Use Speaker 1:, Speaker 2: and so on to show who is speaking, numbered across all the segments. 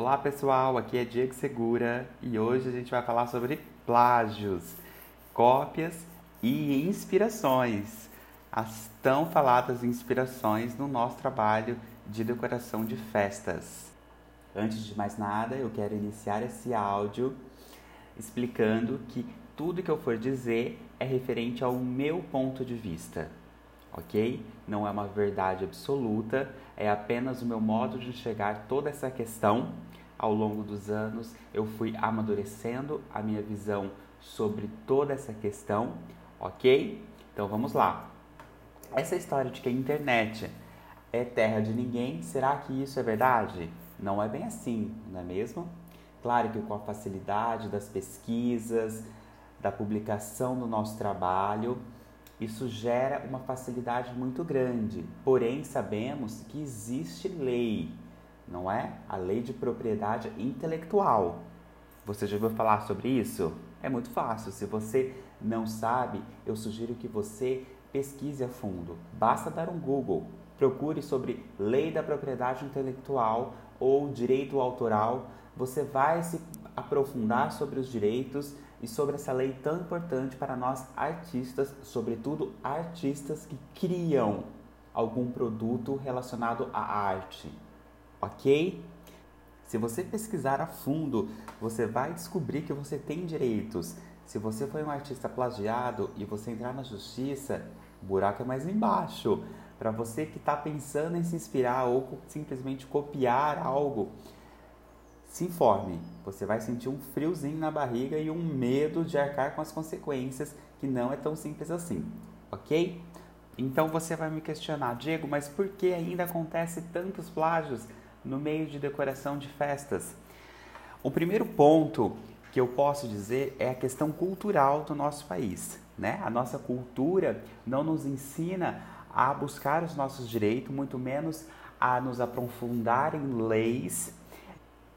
Speaker 1: Olá pessoal, aqui é Diego Segura e hoje a gente vai falar sobre plágios, cópias e inspirações. As tão faladas inspirações no nosso trabalho de decoração de festas. Antes de mais nada, eu quero iniciar esse áudio explicando que tudo que eu for dizer é referente ao meu ponto de vista, ok? Não é uma verdade absoluta, é apenas o meu modo de enxergar toda essa questão. Ao longo dos anos, eu fui amadurecendo a minha visão sobre toda essa questão, ok? Então vamos lá. Essa história de que a internet é terra de ninguém, será que isso é verdade? Não é bem assim, não é mesmo? Claro que com a facilidade das pesquisas, da publicação do nosso trabalho, isso gera uma facilidade muito grande. Porém, sabemos que existe lei, não é? A lei de propriedade intelectual. Você já ouviu falar sobre isso? É muito fácil. Se você não sabe, eu sugiro que você pesquise a fundo. Basta dar um Google. Procure sobre lei da propriedade intelectual ou direito autoral. Você vai se aprofundar sobre os direitos e sobre essa lei tão importante para nós artistas, sobretudo artistas que criam algum produto relacionado à arte. Ok? Se você pesquisar a fundo, você vai descobrir que você tem direitos. Se você foi um artista plagiado e você entrar na justiça, o buraco é mais embaixo. Para você que está pensando em se inspirar ou simplesmente copiar algo, se informe. Você vai sentir um friozinho na barriga e um medo de arcar com as consequências, que não é tão simples assim, ok? Então você vai me questionar, Diego, mas por que ainda acontece tantos plágios no meio de decoração de festas? O primeiro ponto que eu posso dizer é a questão cultural do nosso país. Né? A nossa cultura não nos ensina a buscar os nossos direitos, muito menos a nos aprofundar em leis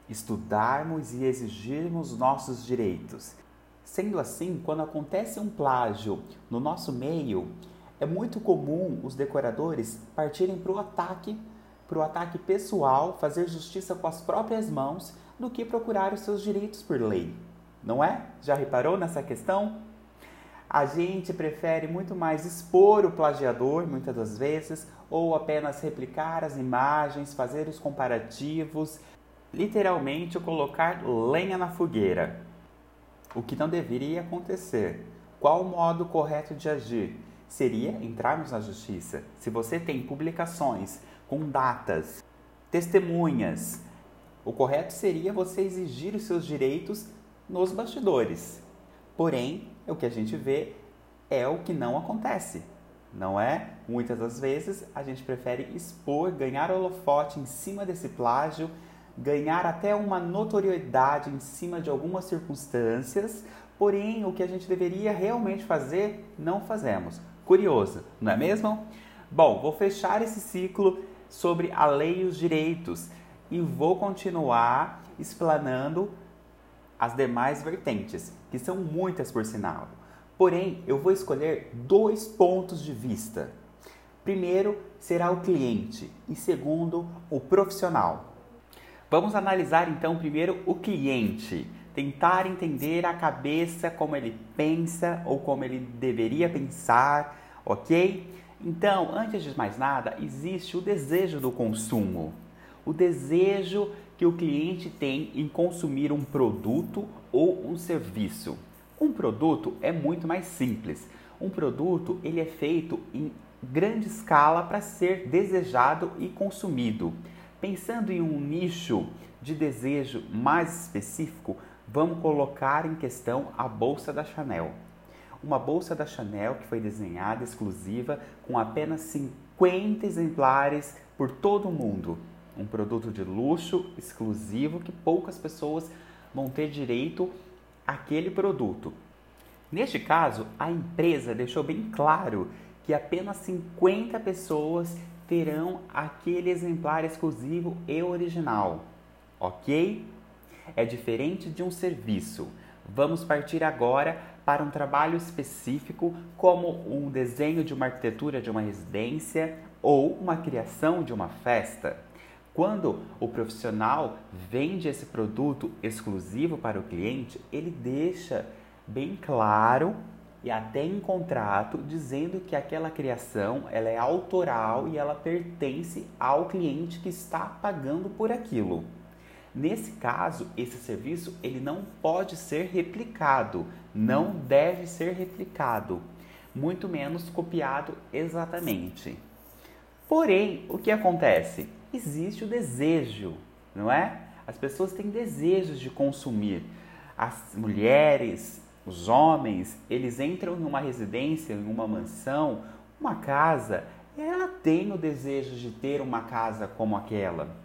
Speaker 1: estudarmos e exigirmos nossos direitos. Sendo assim, quando acontece um plágio no nosso meio, é muito comum os decoradores partirem para o ataque, para o ataque pessoal, fazer justiça com as próprias mãos, do que procurar os seus direitos por lei. Não é? Já reparou nessa questão? A gente prefere muito mais expor o plagiador, muitas das vezes, ou apenas replicar as imagens, fazer os comparativos literalmente colocar lenha na fogueira. O que não deveria acontecer. Qual o modo correto de agir? Seria entrarmos na justiça. Se você tem publicações com datas, testemunhas, o correto seria você exigir os seus direitos nos bastidores. Porém, o que a gente vê é o que não acontece, não é? Muitas das vezes a gente prefere expor, ganhar holofote em cima desse plágio ganhar até uma notoriedade em cima de algumas circunstâncias, porém o que a gente deveria realmente fazer, não fazemos. Curioso, não é mesmo? Bom, vou fechar esse ciclo sobre a lei e os direitos e vou continuar explanando as demais vertentes, que são muitas por sinal. Porém, eu vou escolher dois pontos de vista. Primeiro será o cliente e segundo, o profissional. Vamos analisar então primeiro o cliente, tentar entender a cabeça, como ele pensa ou como ele deveria pensar, ok? Então, antes de mais nada, existe o desejo do consumo, o desejo que o cliente tem em consumir um produto ou um serviço. Um produto é muito mais simples. Um produto ele é feito em grande escala para ser desejado e consumido. Pensando em um nicho de desejo mais específico, vamos colocar em questão a bolsa da Chanel. Uma bolsa da Chanel que foi desenhada exclusiva com apenas 50 exemplares por todo o mundo. Um produto de luxo exclusivo que poucas pessoas vão ter direito àquele produto. Neste caso, a empresa deixou bem claro que apenas 50 pessoas terão aquele exemplar exclusivo e original, ok? É diferente de um serviço. Vamos partir agora para um trabalho específico, como um desenho de uma arquitetura de uma residência ou uma criação de uma festa. Quando o profissional vende esse produto exclusivo para o cliente, ele deixa bem claro e até em contrato dizendo que aquela criação ela é autoral e ela pertence ao cliente que está pagando por aquilo. Nesse caso, esse serviço ele não pode ser replicado, não deve ser replicado, muito menos copiado exatamente. Porém, o que acontece? Existe o desejo, não é? As pessoas têm desejos de consumir. As mulheres, os homens, eles entram em uma residência, em uma mansão, uma casa, e ela tem o desejo de ter uma casa como aquela.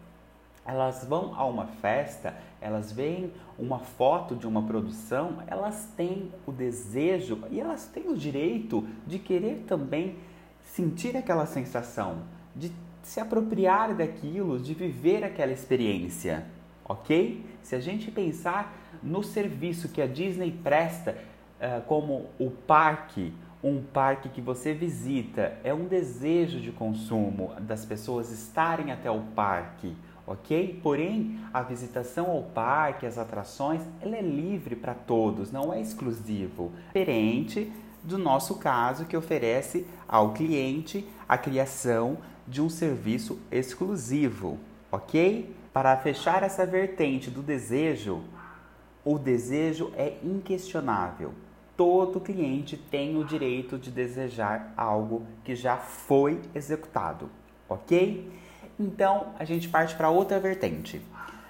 Speaker 1: Elas vão a uma festa, elas veem uma foto de uma produção, elas têm o desejo e elas têm o direito de querer também sentir aquela sensação, de se apropriar daquilo, de viver aquela experiência, ok? Se a gente pensar no serviço que a Disney presta, uh, como o parque, um parque que você visita, é um desejo de consumo das pessoas estarem até o parque, ok? Porém, a visitação ao parque, as atrações, ela é livre para todos, não é exclusivo. Diferente do nosso caso que oferece ao cliente a criação de um serviço exclusivo, ok? Para fechar essa vertente do desejo, o desejo é inquestionável. Todo cliente tem o direito de desejar algo que já foi executado, ok? Então a gente parte para outra vertente.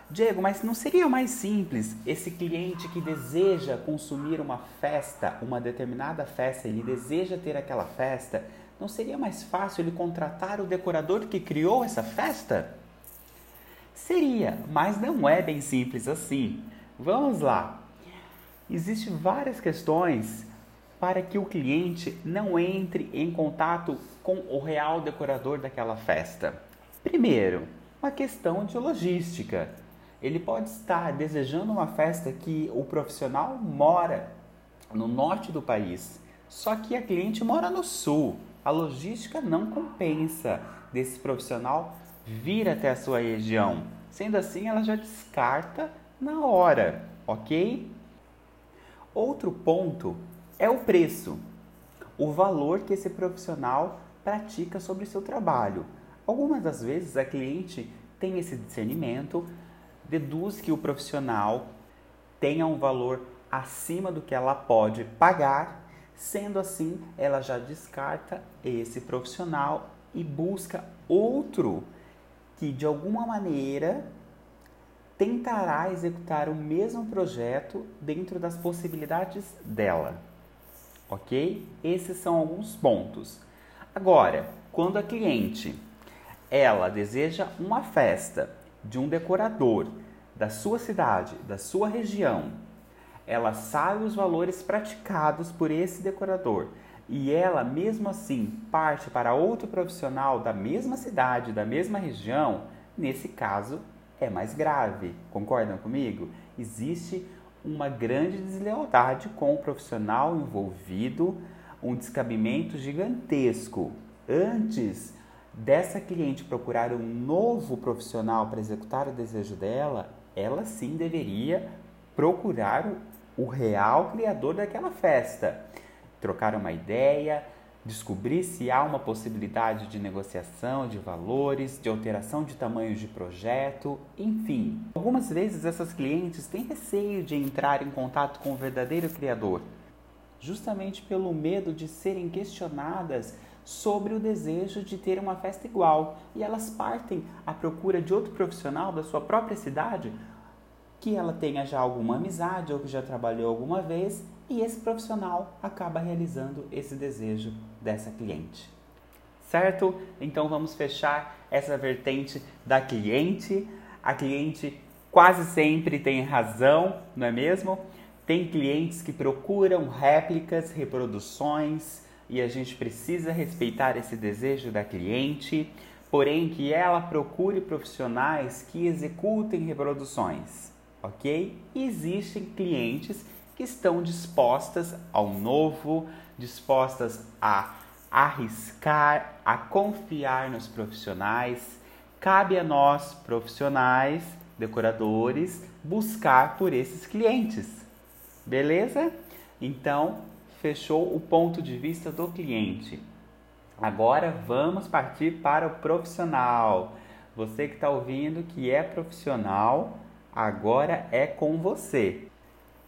Speaker 1: Diego, mas não seria mais simples esse cliente que deseja consumir uma festa, uma determinada festa, ele deseja ter aquela festa, não seria mais fácil ele contratar o decorador que criou essa festa? Seria, mas não é bem simples assim. Vamos lá. Existem várias questões para que o cliente não entre em contato com o real decorador daquela festa. Primeiro, uma questão de logística. Ele pode estar desejando uma festa que o profissional mora no norte do país, só que a cliente mora no sul a logística não compensa desse profissional vir até a sua região. Sendo assim, ela já descarta na hora, ok? Outro ponto é o preço, o valor que esse profissional pratica sobre seu trabalho. Algumas das vezes a cliente tem esse discernimento, deduz que o profissional tenha um valor acima do que ela pode pagar Sendo assim, ela já descarta esse profissional e busca outro que de alguma maneira tentará executar o mesmo projeto dentro das possibilidades dela. Ok? Esses são alguns pontos. Agora, quando a cliente ela deseja uma festa de um decorador da sua cidade, da sua região, ela sabe os valores praticados por esse decorador e ela, mesmo assim, parte para outro profissional da mesma cidade, da mesma região, nesse caso é mais grave. Concordam comigo? Existe uma grande deslealdade com o profissional envolvido, um descabimento gigantesco. Antes dessa cliente procurar um novo profissional para executar o desejo dela, ela sim deveria procurar o real criador daquela festa. Trocar uma ideia, descobrir se há uma possibilidade de negociação de valores, de alteração de tamanhos de projeto, enfim. Algumas vezes essas clientes têm receio de entrar em contato com o verdadeiro criador, justamente pelo medo de serem questionadas sobre o desejo de ter uma festa igual e elas partem à procura de outro profissional da sua própria cidade que ela tenha já alguma amizade ou que já trabalhou alguma vez e esse profissional acaba realizando esse desejo dessa cliente. Certo? Então vamos fechar essa vertente da cliente. A cliente quase sempre tem razão, não é mesmo? Tem clientes que procuram réplicas, reproduções e a gente precisa respeitar esse desejo da cliente, porém que ela procure profissionais que executem reproduções ok? Existem clientes que estão dispostas ao novo, dispostas a arriscar, a confiar nos profissionais, cabe a nós, profissionais, decoradores, buscar por esses clientes. Beleza? Então, fechou o ponto de vista do cliente. Agora vamos partir para o profissional. Você que está ouvindo que é profissional, agora é com você.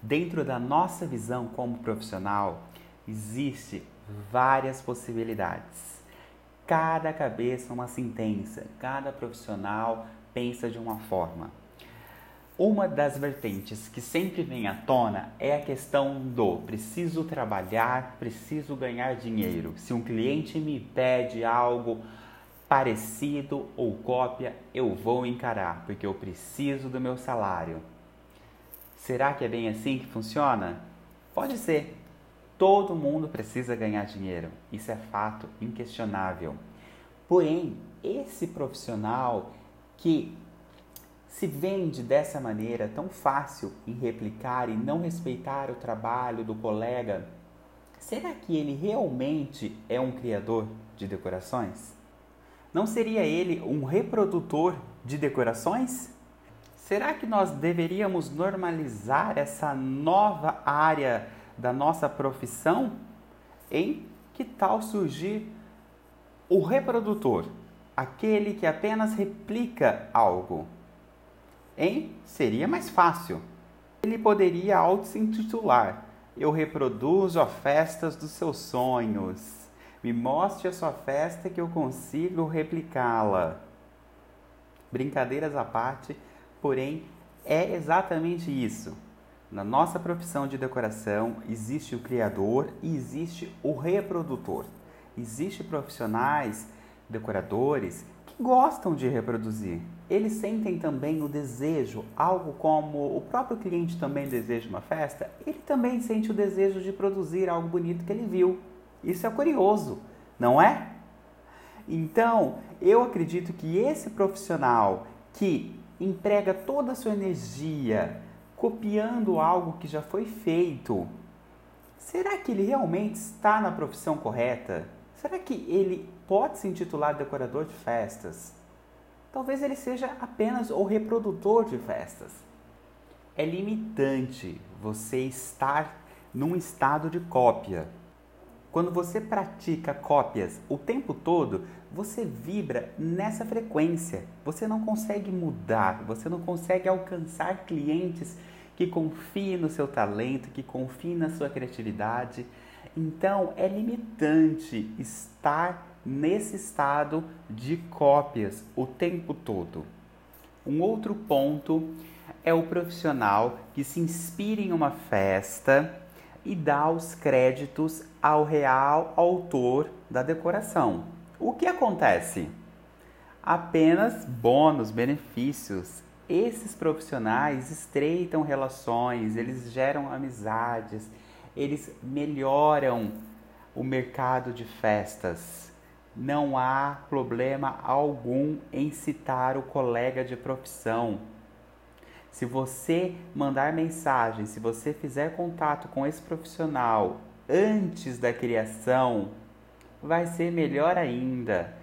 Speaker 1: Dentro da nossa visão como profissional, existe várias possibilidades. Cada cabeça uma sentença, cada profissional pensa de uma forma. Uma das vertentes que sempre vem à tona é a questão do preciso trabalhar, preciso ganhar dinheiro. Se um cliente me pede algo parecido ou cópia, eu vou encarar, porque eu preciso do meu salário. Será que é bem assim que funciona? Pode ser, Todo mundo precisa ganhar dinheiro, isso é fato inquestionável. Porém, esse profissional que se vende dessa maneira tão fácil em replicar e não respeitar o trabalho do colega, será que ele realmente é um criador de decorações? Não seria ele um reprodutor de decorações? Será que nós deveríamos normalizar essa nova área da nossa profissão em que tal surgir o reprodutor, aquele que apenas replica algo. Em seria mais fácil. Ele poderia auto-se-intitular: Eu reproduzo as festas dos seus sonhos. Me mostre a sua festa que eu consigo replicá-la. Brincadeiras à parte, porém, é exatamente isso. Na nossa profissão de decoração existe o criador e existe o reprodutor. Existem profissionais, decoradores, gostam de reproduzir. Eles sentem também o desejo, algo como o próprio cliente também deseja uma festa, ele também sente o desejo de produzir algo bonito que ele viu. Isso é curioso, não é? Então, eu acredito que esse profissional que emprega toda a sua energia, copiando algo que já foi feito. Será que ele realmente está na profissão correta? Será que ele pode se intitular decorador de festas? Talvez ele seja apenas o reprodutor de festas. É limitante você estar num estado de cópia. Quando você pratica cópias o tempo todo, você vibra nessa frequência. Você não consegue mudar, você não consegue alcançar clientes que confiem no seu talento, que confiem na sua criatividade. Então, é limitante estar nesse estado de cópias o tempo todo. Um outro ponto é o profissional que se inspira em uma festa e dá os créditos ao real autor da decoração. O que acontece? Apenas bônus, benefícios. Esses profissionais estreitam relações, eles geram amizades, eles melhoram o mercado de festas. Não há problema algum em citar o colega de profissão. Se você mandar mensagem, se você fizer contato com esse profissional antes da criação, vai ser melhor ainda.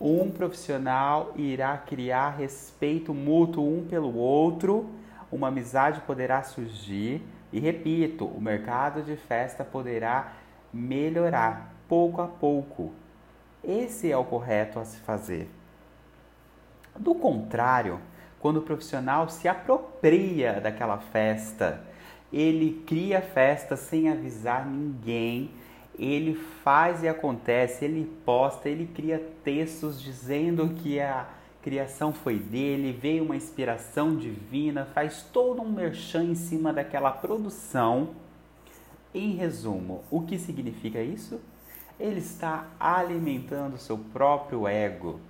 Speaker 1: Um profissional irá criar respeito mútuo um pelo outro, uma amizade poderá surgir e, repito, o mercado de festa poderá melhorar pouco a pouco. Esse é o correto a se fazer. Do contrário, quando o profissional se apropria daquela festa, ele cria festa sem avisar ninguém, ele faz e acontece, ele posta, ele cria textos dizendo que a criação foi dele, veio uma inspiração divina, faz todo um merchan em cima daquela produção. Em resumo, o que significa isso? Ele está alimentando seu próprio ego.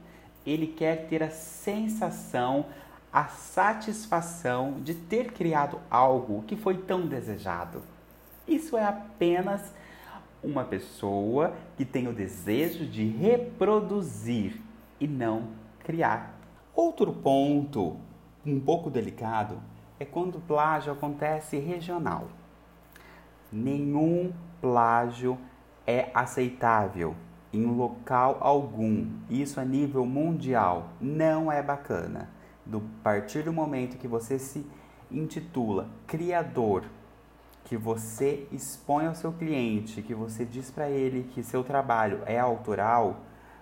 Speaker 1: Ele quer ter a sensação, a satisfação de ter criado algo que foi tão desejado. Isso é apenas uma pessoa que tem o desejo de reproduzir e não criar. Outro ponto um pouco delicado é quando o plágio acontece regional. Nenhum plágio é aceitável. em local algum, isso a nível mundial, não é bacana. Do partir do momento que você se intitula criador, que você expõe ao seu cliente, que você diz para ele que seu trabalho é autoral,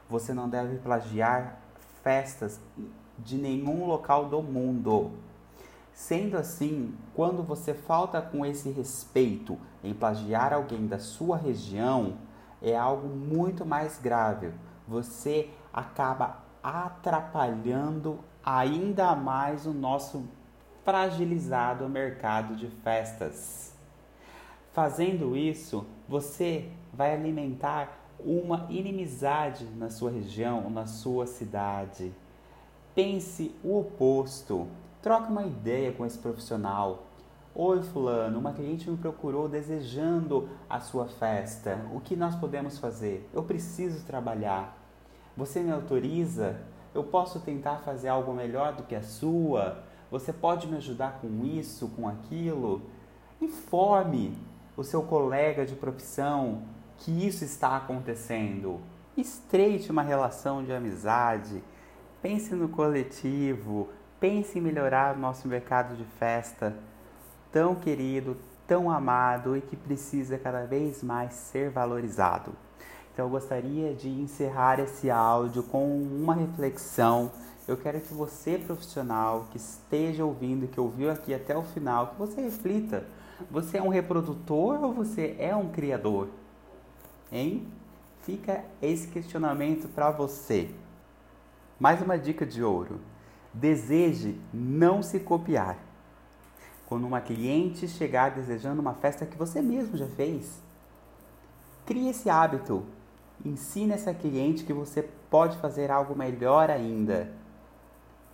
Speaker 1: você não deve plagiar festas de nenhum local do mundo. Sendo assim, quando você falta com esse respeito em plagiar alguém da sua região, é algo muito mais grave. Você acaba atrapalhando ainda mais o nosso fragilizado mercado de festas. Fazendo isso, você vai alimentar uma inimizade na sua região, na sua cidade. Pense o oposto. Troque uma ideia com esse profissional. Oi, Fulano, uma cliente me procurou desejando a sua festa. O que nós podemos fazer? Eu preciso trabalhar. Você me autoriza? Eu posso tentar fazer algo melhor do que a sua? Você pode me ajudar com isso, com aquilo? Informe o seu colega de profissão que isso está acontecendo. Estreite uma relação de amizade. Pense no coletivo. Pense em melhorar o nosso mercado de festa, tão querido, tão amado e que precisa cada vez mais ser valorizado. Então eu gostaria de encerrar esse áudio com uma reflexão. Eu quero que você, profissional, que esteja ouvindo, que ouviu aqui até o final, que você reflita. Você é um reprodutor ou você é um criador? Hein? Fica esse questionamento para você. Mais uma dica de ouro. Deseje não se copiar. Quando uma cliente chegar desejando uma festa que você mesmo já fez, crie esse hábito. Ensine essa cliente que você pode fazer algo melhor ainda.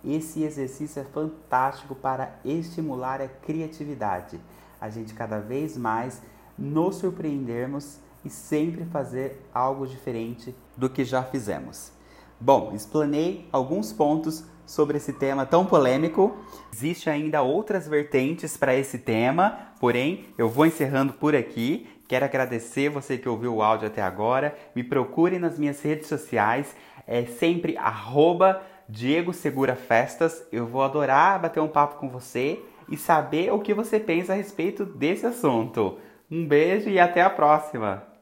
Speaker 1: Esse exercício é fantástico para estimular a criatividade. A gente cada vez mais nos surpreendermos e sempre fazer algo diferente do que já fizemos. Bom, explanei alguns pontos sobre esse tema tão polêmico. Existe ainda outras vertentes para esse tema, porém eu vou encerrando por aqui. Quero agradecer você que ouviu o áudio até agora. Me procure nas minhas redes sociais, é sempre arroba Diego Segura Festas. Eu vou adorar bater um papo com você e saber o que você pensa a respeito desse assunto. Um beijo e até a próxima!